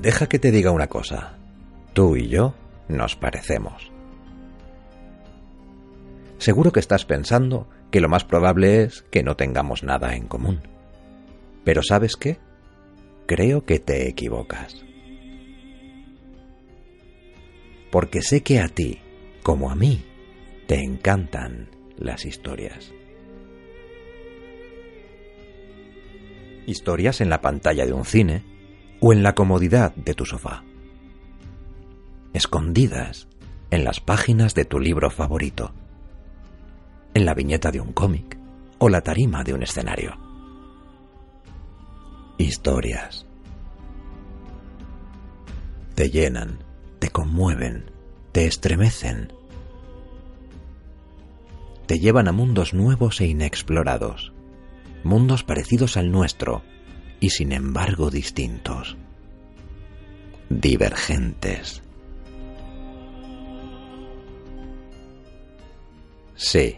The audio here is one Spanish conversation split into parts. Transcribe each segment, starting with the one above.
Deja que te diga una cosa. Tú y yo nos parecemos. Seguro que estás pensando que lo más probable es que no tengamos nada en común. Pero ¿sabes qué? Creo que te equivocas. Porque sé que a ti, como a mí, te encantan las historias. Historias en la pantalla de un cine o en la comodidad de tu sofá. Escondidas en las páginas de tu libro favorito, en la viñeta de un cómic o la tarima de un escenario. Historias. Te llenan, te conmueven, te estremecen. Te llevan a mundos nuevos e inexplorados mundos parecidos al nuestro y sin embargo distintos, divergentes. Sí,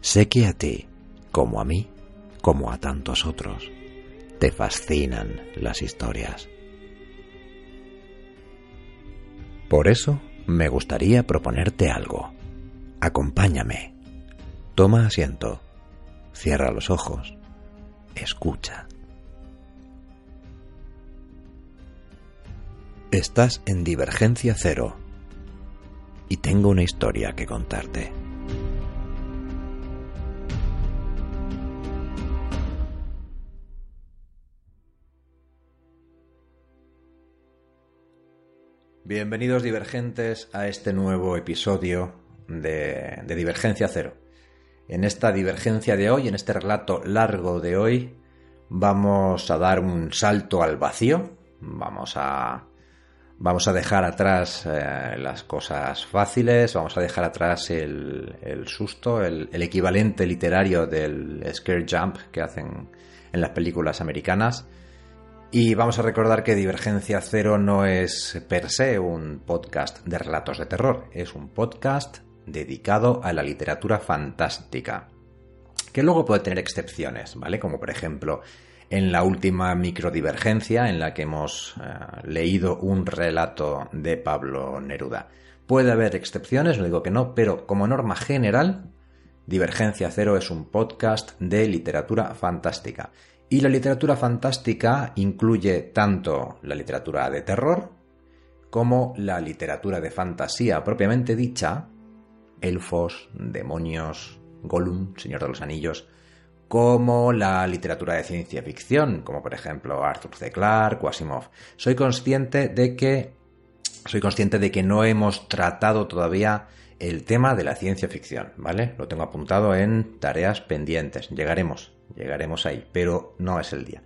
sé que a ti, como a mí, como a tantos otros, te fascinan las historias. Por eso me gustaría proponerte algo. Acompáñame. Toma asiento. Cierra los ojos escucha. Estás en Divergencia Cero y tengo una historia que contarte. Bienvenidos divergentes a este nuevo episodio de, Divergencia Cero. En esta divergencia de hoy, en este relato largo de hoy, vamos a dar un salto al vacío, vamos a vamos a dejar atrás eh, las cosas fáciles, vamos a dejar atrás el, susto, el, el, equivalente literario del scare jump que hacen en las películas americanas. Y vamos a recordar que Divergencia Cero no es per se un podcast de relatos de terror, es un podcast dedicado a la literatura fantástica, que luego puede tener excepciones, ¿vale? Como por ejemplo en la última microdivergencia en la que hemos eh, leído un relato de Pablo Neruda. Puede haber excepciones, no digo que no, pero como norma general, Divergencia Cero es un podcast de literatura fantástica. Y la literatura fantástica incluye tanto la literatura de terror como la literatura de fantasía propiamente dicha, elfos, demonios, Gollum, Señor de los Anillos, como la literatura de ciencia ficción, como por ejemplo Arthur C. Clarke o Asimov. Soy consciente de que soy consciente de que no hemos tratado todavía el tema de la ciencia ficción, ¿vale? Lo tengo apuntado en tareas pendientes. Llegaremos, llegaremos ahí, pero no es el día.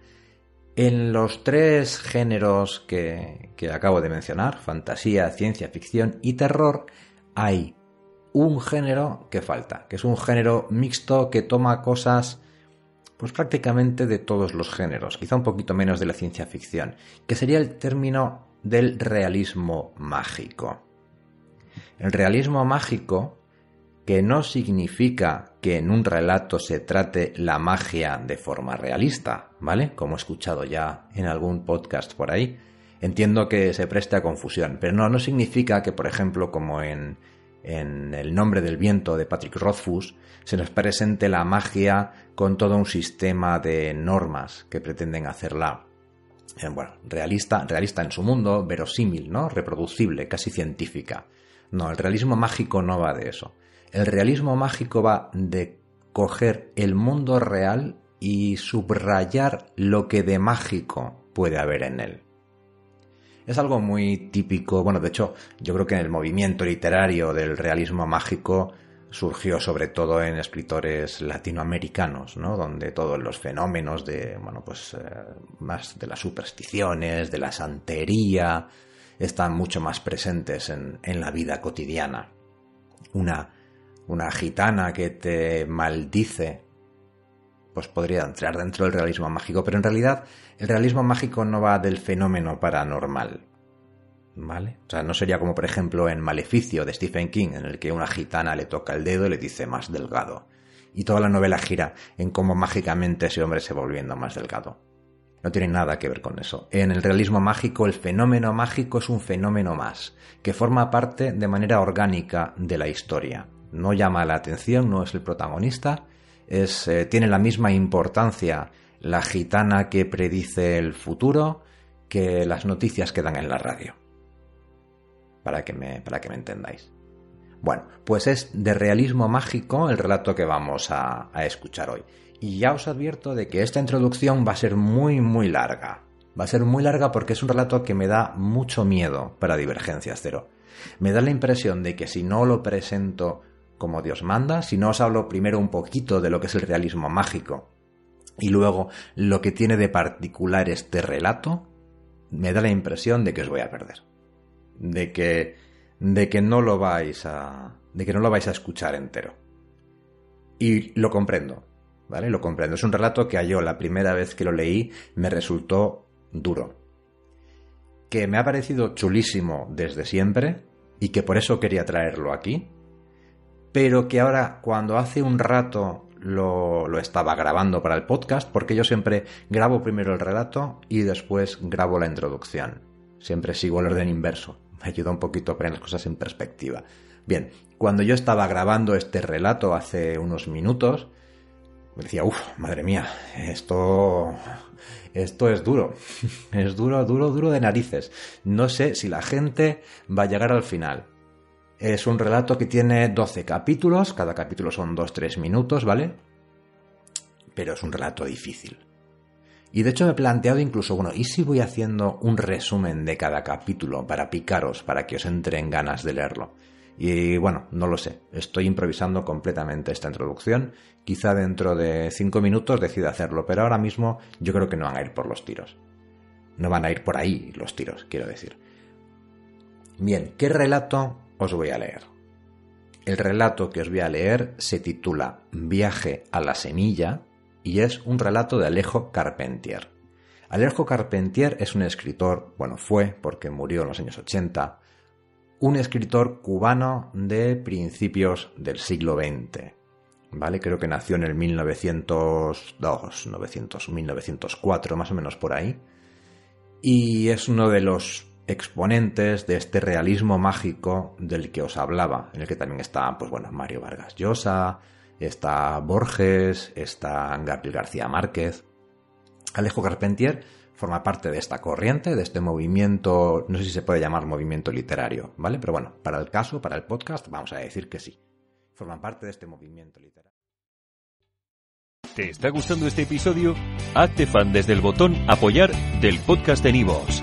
En los tres géneros que, que acabo de mencionar, fantasía, ciencia ficción y terror, hay un género que falta, que es un género mixto que toma cosas pues prácticamente de todos los géneros, quizá un poquito menos de la ciencia ficción, que sería el término del realismo mágico. El realismo mágico, que no significa que en un relato se trate la magia de forma realista, ¿vale? Como he escuchado ya en algún podcast por ahí, entiendo que se preste a confusión, pero no, no significa que, por ejemplo, como en en El nombre del viento de Patrick Rothfuss, se nos presente la magia con todo un sistema de normas que pretenden hacerla eh, bueno, realista, realista en su mundo, verosímil, ¿no? reproducible, casi científica. No, el realismo mágico no va de eso. El realismo mágico va de coger el mundo real y subrayar lo que de mágico puede haber en él. Es algo muy típico, bueno, de hecho, yo creo que en el movimiento literario del realismo mágico surgió sobre todo en escritores latinoamericanos, ¿no? Donde todos los fenómenos de, bueno, pues eh, más de las supersticiones, de la santería, están mucho más presentes en, en la vida cotidiana. Una, una gitana que te maldice, pues podría entrar dentro del realismo mágico, pero en realidad el realismo mágico no va del fenómeno paranormal, ¿Vale? O sea, no sería como por ejemplo en Maleficio de Stephen King, en el que una gitana le toca el dedo y le dice más delgado. Y toda la novela gira en cómo mágicamente ese hombre se volviendo más delgado. No tiene nada que ver con eso. En el realismo mágico, el fenómeno mágico es un fenómeno más, que forma parte de manera orgánica de la historia. No llama la atención, no es el protagonista, es, eh, tiene la misma importancia la gitana que predice el futuro que las noticias que dan en la radio para que me, para que me entendáis. Bueno, pues es de realismo mágico el relato que vamos a, a escuchar hoy. Y ya os advierto de que esta introducción va a ser muy, muy larga. Va a ser muy larga porque es un relato que me da mucho miedo para Divergencia Cero. Me da la impresión de que si no lo presento como Dios manda, si no os hablo primero un poquito de lo que es el realismo mágico y luego lo que tiene de particular este relato, me da la impresión de que os voy a perder de que, de que no lo vais a, de que no lo vais a escuchar entero. Y lo comprendo, ¿vale? Lo comprendo. Es un relato que a yo la primera vez que lo leí me resultó duro. Que me ha parecido chulísimo desde siempre y que por eso quería traerlo aquí. Pero que ahora, cuando hace un rato lo, estaba grabando para el podcast, porque yo siempre grabo primero el relato y después grabo la introducción. Siempre sigo el orden inverso me ayuda un poquito a poner las cosas en perspectiva. Bien, cuando yo estaba grabando este relato hace unos minutos, me decía, uff, madre mía, esto, esto es duro, es duro, duro, duro de narices. No sé si la gente va a llegar al final. Es un relato que tiene 12 capítulos, cada capítulo son 2-3 minutos, ¿vale? Pero es un relato difícil. Y de hecho me he planteado incluso, bueno, ¿y si voy haciendo un resumen de cada capítulo para picaros, para que os entre en ganas de leerlo? Y bueno, no lo sé, estoy improvisando completamente esta introducción. Quizá dentro de cinco minutos decida hacerlo, pero ahora mismo yo creo que no van a ir por los tiros. No van a ir por ahí los tiros, quiero decir. Bien, ¿qué relato os voy a leer? El relato que os voy a leer se titula Viaje a la semilla y es un relato de Alejo Carpentier. Alejo Carpentier es un escritor, bueno, fue porque murió en los años 80, un escritor cubano de principios del siglo XX. ¿Vale? Creo que nació en el 1902, 900, 1904, más o menos por ahí. Y es uno de los exponentes de este realismo mágico del que os hablaba, en el que también está, pues bueno, Mario Vargas Llosa, está Borges, está Gabriel García Márquez. Alejo Carpentier forma parte de esta corriente, de este movimiento, no sé si se puede llamar movimiento literario, ¿vale? Pero bueno, para el caso, para el podcast, vamos a decir que sí. Forman parte de este movimiento literario. ¿Te está gustando este episodio? Hazte fan desde el botón apoyar del podcast de Nivos.